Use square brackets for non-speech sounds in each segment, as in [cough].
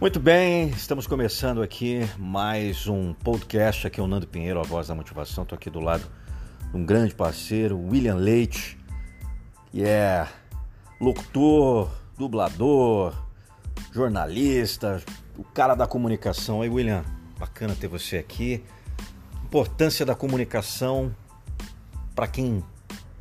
Muito bem, estamos começando aqui mais um podcast. Aqui é o Nando Pinheiro, a voz da motivação. Estou aqui do lado de um grande parceiro, William Leite, que é locutor, dublador, jornalista, o cara da comunicação. Aí, William, bacana ter você aqui. Importância da comunicação para quem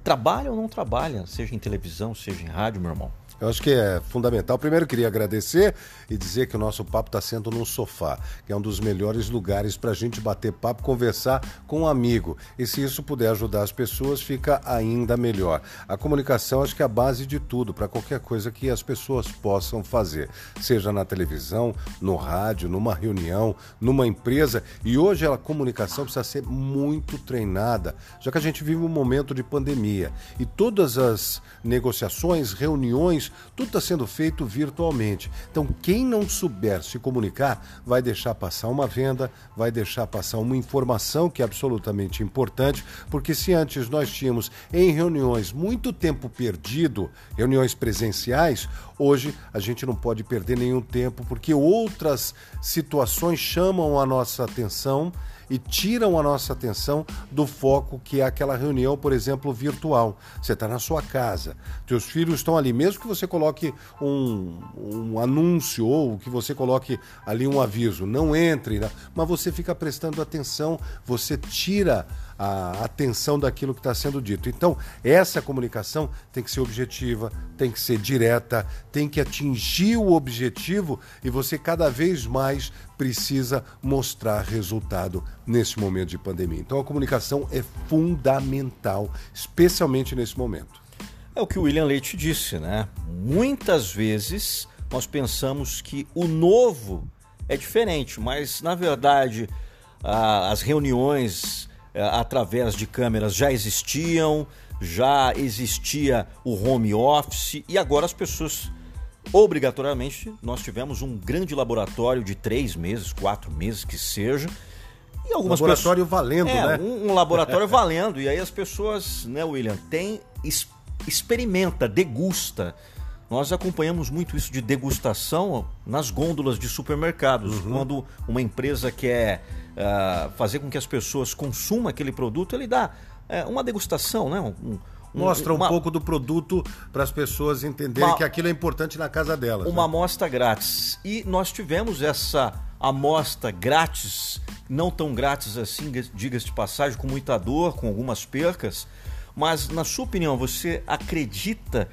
trabalha ou não trabalha, seja em televisão, seja em rádio, meu irmão. Eu acho que é fundamental. Primeiro, queria agradecer e dizer que o nosso papo está sendo num sofá, que é um dos melhores lugares para a gente bater papo, conversar com um amigo. E se isso puder ajudar as pessoas, fica ainda melhor. A comunicação, acho que é a base de tudo, para qualquer coisa que as pessoas possam fazer, seja na televisão, no rádio, numa reunião, numa empresa. E hoje a comunicação precisa ser muito treinada, já que a gente vive um momento de pandemia e todas as negociações, reuniões, tudo está sendo feito virtualmente. Então, quem não souber se comunicar vai deixar passar uma venda, vai deixar passar uma informação que é absolutamente importante, porque se antes nós tínhamos em reuniões muito tempo perdido, reuniões presenciais, hoje a gente não pode perder nenhum tempo, porque outras situações chamam a nossa atenção e tiram a nossa atenção do foco que é aquela reunião, por exemplo, virtual. Você está na sua casa, teus filhos estão ali, mesmo que você coloque um, um anúncio ou que você coloque ali um aviso, não entre, né? mas você fica prestando atenção, você tira a atenção daquilo que está sendo dito. Então, essa comunicação tem que ser objetiva, tem que ser direta, tem que atingir o objetivo e você cada vez mais precisa mostrar resultado nesse momento de pandemia. Então, a comunicação é fundamental, especialmente nesse momento. É o que o William Leite disse, né? Muitas vezes nós pensamos que o novo é diferente, mas na verdade as reuniões através de câmeras já existiam, já existia o home office e agora as pessoas obrigatoriamente nós tivemos um grande laboratório de três meses, quatro meses que seja. E algumas laboratório pessoas... valendo, é, né? Um, um laboratório [laughs] valendo. E aí as pessoas, né, William, tem experimenta, degusta. Nós acompanhamos muito isso de degustação nas gôndolas de supermercados. Uhum. Quando uma empresa quer uh, fazer com que as pessoas consumam aquele produto, ele dá uh, uma degustação, né? Um, Mostra um uma, pouco do produto para as pessoas entenderem uma, que aquilo é importante na casa delas. Uma né? amostra grátis. E nós tivemos essa amostra grátis, não tão grátis assim, diga-se de passagem, com muita dor, com algumas percas. Mas, na sua opinião, você acredita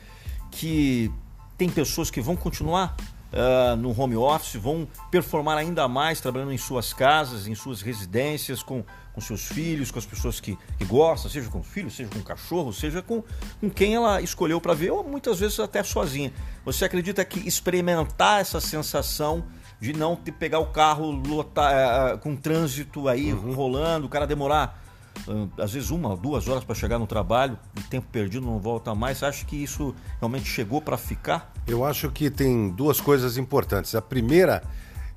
que tem pessoas que vão continuar uh, no home office, vão performar ainda mais trabalhando em suas casas, em suas residências, com, com seus filhos, com as pessoas que, que gostam, seja com filhos, seja com cachorro, seja com, com quem ela escolheu para ver, ou muitas vezes até sozinha. Você acredita que experimentar essa sensação de não te pegar o carro lotar, uh, com trânsito aí uhum. rolando, o cara demorar às vezes uma, duas horas para chegar no trabalho, o tempo perdido não volta mais. Você acha que isso realmente chegou para ficar? Eu acho que tem duas coisas importantes. A primeira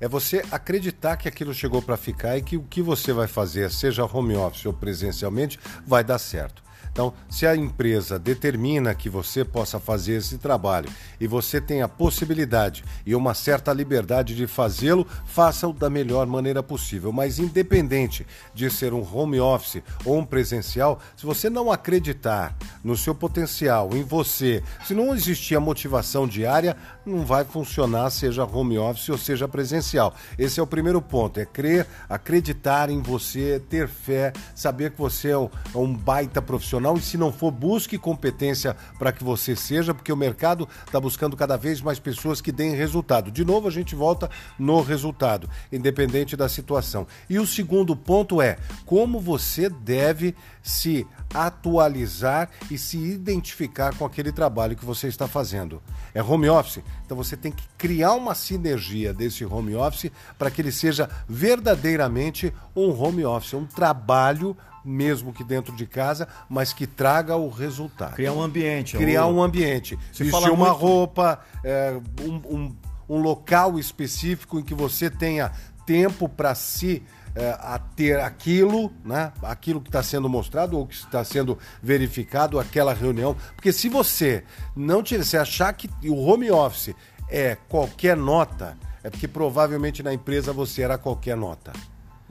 é você acreditar que aquilo chegou para ficar e que o que você vai fazer, seja home office ou presencialmente, vai dar certo. Então, se a empresa determina que você possa fazer esse trabalho e você tem a possibilidade e uma certa liberdade de fazê-lo, faça-o da melhor maneira possível. Mas, independente de ser um home office ou um presencial, se você não acreditar no seu potencial, em você, se não existir a motivação diária, não vai funcionar, seja home office ou seja presencial. Esse é o primeiro ponto: é crer, acreditar em você, ter fé, saber que você é um, é um baita profissional e se não for, busque competência para que você seja, porque o mercado está buscando cada vez mais pessoas que deem resultado. De novo, a gente volta no resultado, independente da situação. E o segundo ponto é como você deve se atualizar e se identificar com aquele trabalho que você está fazendo. É home office? Então você tem que criar uma sinergia desse home office para que ele seja verdadeiramente um home office, um trabalho mesmo que dentro de casa, mas que traga o resultado. Criar um ambiente. Criar um ambiente. Você Vestir uma muito... roupa, é, um, um, um, local específico em que você tenha tempo para se é, a ter aquilo, né? aquilo que está sendo mostrado ou que está sendo verificado, aquela reunião. Porque se você não tiver, se achar que o home office é qualquer nota, é porque provavelmente na empresa você era qualquer nota.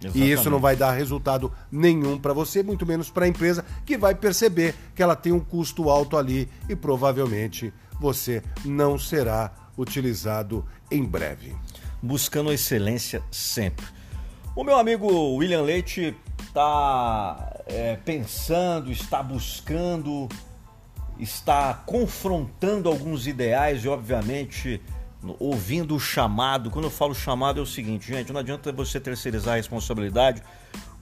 Exatamente. E isso não vai dar resultado nenhum para você, muito menos para a empresa, que vai perceber que ela tem um custo alto ali e provavelmente você não será utilizado em breve. Buscando excelência sempre. O meu amigo William Leite está é, pensando, está buscando, está confrontando alguns ideais e, obviamente, ouvindo o chamado. Quando eu falo chamado, é o seguinte, gente: não adianta você terceirizar a responsabilidade,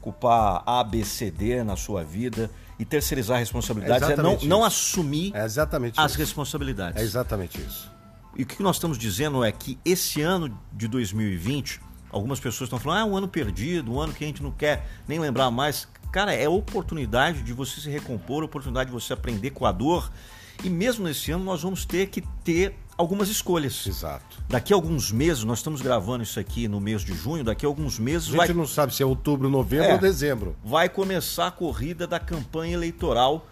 culpar A, B, C, D na sua vida e terceirizar a responsabilidade é, é não, não assumir é exatamente as isso. responsabilidades. É exatamente isso. E o que nós estamos dizendo é que esse ano de 2020, algumas pessoas estão falando, ah, é um ano perdido, um ano que a gente não quer nem lembrar mais. Cara, é oportunidade de você se recompor, oportunidade de você aprender com a dor. E mesmo nesse ano nós vamos ter que ter algumas escolhas. Exato. Daqui a alguns meses, nós estamos gravando isso aqui no mês de junho, daqui a alguns meses. A gente vai... não sabe se é outubro, novembro é, ou dezembro. Vai começar a corrida da campanha eleitoral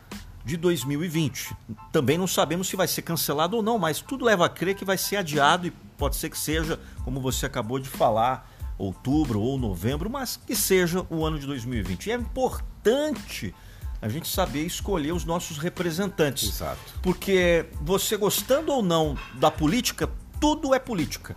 de 2020. Também não sabemos se vai ser cancelado ou não, mas tudo leva a crer que vai ser adiado e pode ser que seja, como você acabou de falar, outubro ou novembro, mas que seja o ano de 2020. E é importante a gente saber escolher os nossos representantes. Exato. Porque você gostando ou não da política, tudo é política.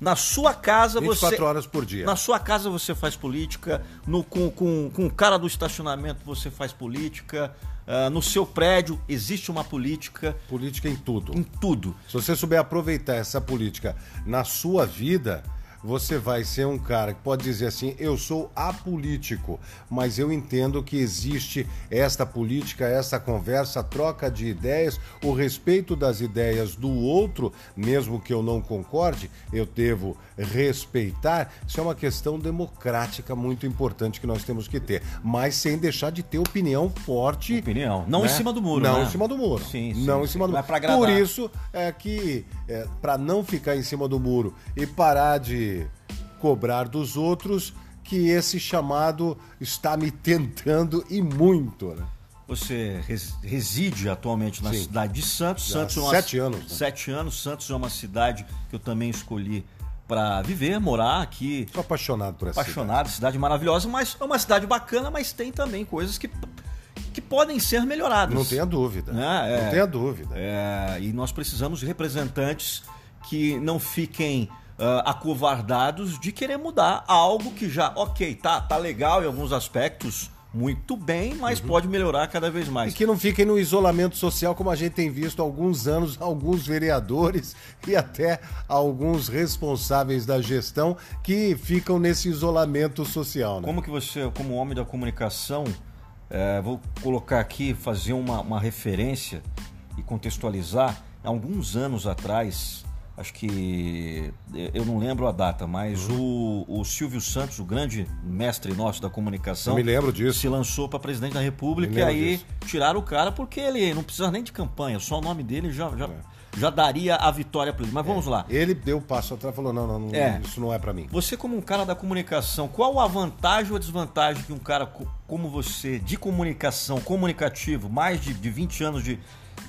Na sua casa 24 você. 24 horas por dia. Na sua casa você faz política, no, com, com, com o cara do estacionamento você faz política, uh, no seu prédio existe uma política. Política em tudo. Em tudo. Se você souber aproveitar essa política na sua vida, você vai ser um cara que pode dizer assim: eu sou apolítico, mas eu entendo que existe esta política, essa conversa, troca de ideias, o respeito das ideias do outro, mesmo que eu não concorde, eu devo respeitar. Isso é uma questão democrática muito importante que nós temos que ter, mas sem deixar de ter opinião forte. Opinião, não né? em cima do muro. Não né? em cima do muro. Sim, sim, não sim, em cima do muro. Por isso é que, é, para não ficar em cima do muro e parar de cobrar dos outros que esse chamado está me tentando e muito. Né? Você reside atualmente na Sim. cidade de Santos. Santos é uma, sete anos. Né? Sete anos. Santos é uma cidade que eu também escolhi para viver, morar aqui. Sou apaixonado por essa apaixonado, cidade. cidade maravilhosa, mas é uma cidade bacana, mas tem também coisas que, que podem ser melhoradas. Não tenha dúvida. É, Não tenha dúvida. É, e nós precisamos de representantes que não fiquem uh, acovardados de querer mudar algo que já, ok, tá, tá legal em alguns aspectos, muito bem, mas uhum. pode melhorar cada vez mais. E que não fiquem no isolamento social, como a gente tem visto há alguns anos, alguns vereadores e até alguns responsáveis da gestão que ficam nesse isolamento social. Né? Como que você, como homem da comunicação, é, vou colocar aqui, fazer uma, uma referência e contextualizar. Há alguns anos atrás, acho que eu não lembro a data, mas o, o Silvio Santos, o grande mestre nosso da comunicação, eu me lembro disso. se lançou para presidente da República e aí disso. tiraram o cara porque ele não precisa nem de campanha, só o nome dele já, já, é. já daria a vitória para ele. Mas vamos é. lá. Ele deu o passo atrás e falou: não, não, não é. isso não é para mim. Você, como um cara da comunicação, qual a vantagem ou a desvantagem que um cara como você, de comunicação, comunicativo, mais de, de 20 anos de,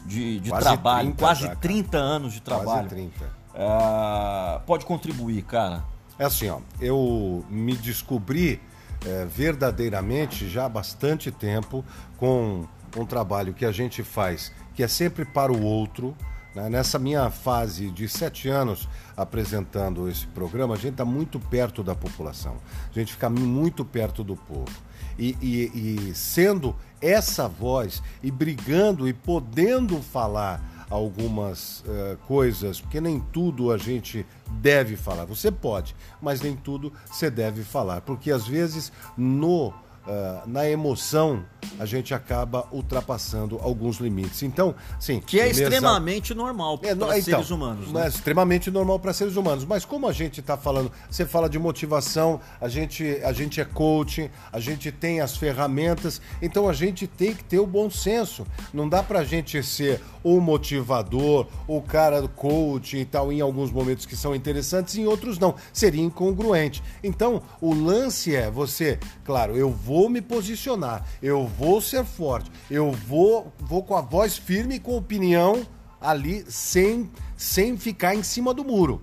de, de quase trabalho, 30 quase já, 30 anos de trabalho. Quase 30 é, pode contribuir, cara? É assim, ó, eu me descobri é, verdadeiramente já há bastante tempo com um trabalho que a gente faz, que é sempre para o outro. Né? Nessa minha fase de sete anos apresentando esse programa, a gente está muito perto da população, a gente fica muito perto do povo. E, e, e sendo essa voz e brigando e podendo falar algumas uh, coisas, porque nem tudo a gente deve falar. Você pode, mas nem tudo você deve falar, porque às vezes no uh, na emoção, a gente acaba ultrapassando alguns limites. Então, sim. Que é extremamente normal para é, então, seres humanos. Né? É extremamente normal para seres humanos. Mas como a gente está falando, você fala de motivação, a gente, a gente é coaching, a gente tem as ferramentas, então a gente tem que ter o bom senso. Não dá para a gente ser o motivador, o cara do coaching e tal, em alguns momentos que são interessantes, em outros não. Seria incongruente. Então, o lance é você, claro, eu vou vou me posicionar, eu vou ser forte, eu vou, vou com a voz firme e com opinião ali, sem, sem ficar em cima do muro.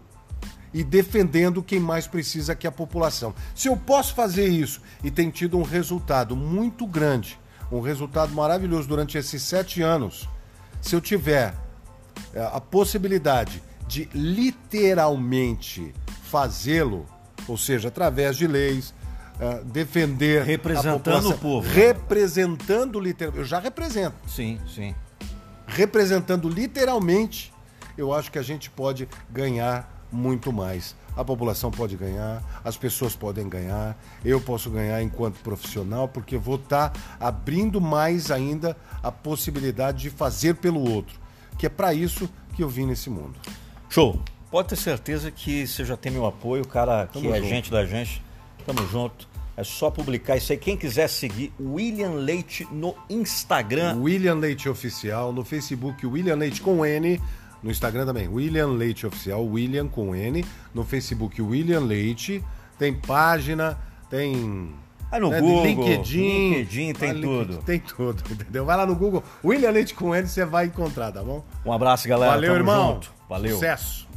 e defendendo quem mais precisa, que é a população. Se eu posso fazer isso e tem tido um resultado muito grande, um resultado maravilhoso durante esses sete anos, se eu tiver é, a possibilidade de literalmente fazê-lo, ou seja, através de leis, uh, defender representando o povo, representando literalmente, eu já represento. Sim, sim. Representando literalmente, eu acho que a gente pode ganhar muito mais. A população pode ganhar, as pessoas podem ganhar, eu posso ganhar enquanto profissional, porque vou estar tá abrindo mais ainda a possibilidade de fazer pelo outro, que é para isso que eu vim nesse mundo. Show! Pode ter certeza que você já tem meu apoio, o cara que Tamo é junto. gente da gente. Tamo junto. É só publicar isso aí. Quem quiser seguir William Leite no Instagram. William Leite Oficial, no Facebook William Leite com N, no Instagram também, William Leite Oficial, William com N, no Facebook William Leite, tem página, tem Vai no né, Google, LinkedIn, LinkedIn tem tudo. Tem tudo, [laughs] entendeu? Vai lá no Google, William Leite com N, você vai encontrar, tá bom? Um abraço, galera. Valeu, Tamo irmão. Junto. Valeu. Sucesso.